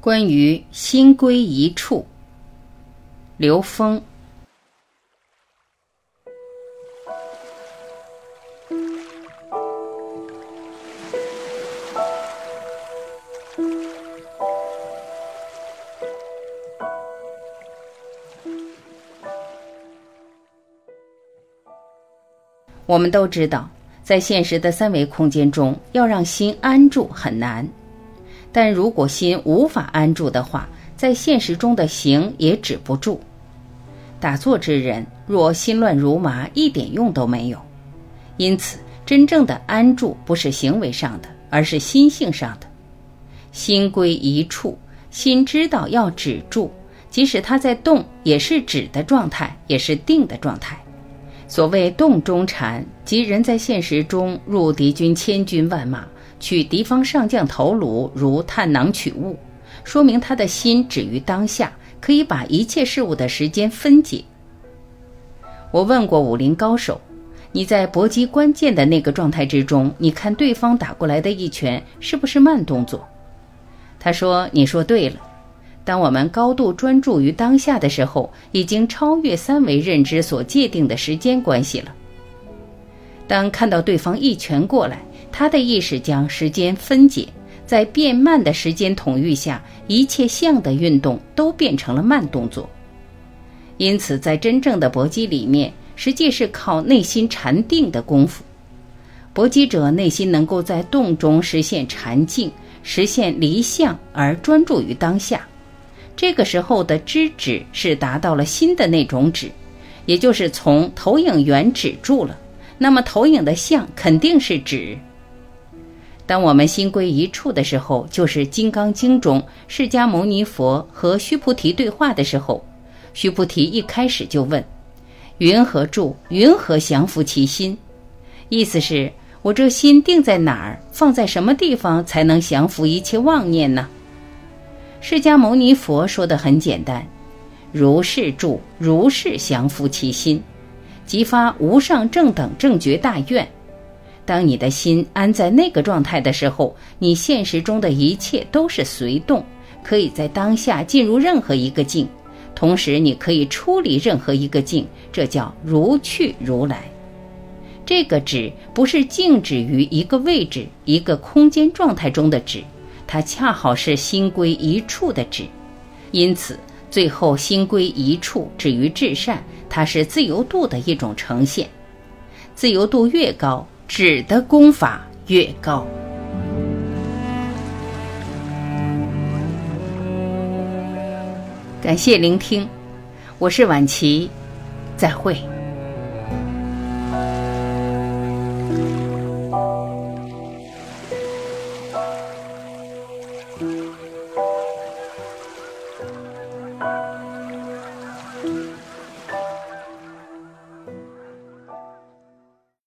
关于心归一处，刘峰。我们都知道，在现实的三维空间中，要让心安住很难。但如果心无法安住的话，在现实中的行也止不住。打坐之人若心乱如麻，一点用都没有。因此，真正的安住不是行为上的，而是心性上的。心归一处，心知道要止住，即使它在动，也是止的状态，也是定的状态。所谓动中禅，即人在现实中入敌军千军万马。取敌方上将头颅，如探囊取物，说明他的心止于当下，可以把一切事物的时间分解。我问过武林高手：“你在搏击关键的那个状态之中，你看对方打过来的一拳是不是慢动作？”他说：“你说对了。当我们高度专注于当下的时候，已经超越三维认知所界定的时间关系了。当看到对方一拳过来。”他的意识将时间分解，在变慢的时间统御下，一切相的运动都变成了慢动作。因此，在真正的搏击里面，实际是靠内心禅定的功夫。搏击者内心能够在动中实现禅静，实现离相而专注于当下。这个时候的知止是达到了新的那种止，也就是从投影源止住了。那么，投影的相肯定是止。当我们心归一处的时候，就是《金刚经》中释迦牟尼佛和须菩提对话的时候。须菩提一开始就问：“云何住？云何降伏其心？”意思是：我这心定在哪儿？放在什么地方才能降服一切妄念呢？释迦牟尼佛说的很简单：如是住，如是降伏其心，即发无上正等正觉大愿。当你的心安在那个状态的时候，你现实中的一切都是随动，可以在当下进入任何一个境，同时你可以出离任何一个境，这叫如去如来。这个止不是静止于一个位置、一个空间状态中的止，它恰好是心归一处的止。因此，最后心归一处，止于至善，它是自由度的一种呈现。自由度越高。指的功法越高。感谢聆听，我是婉琪，再会。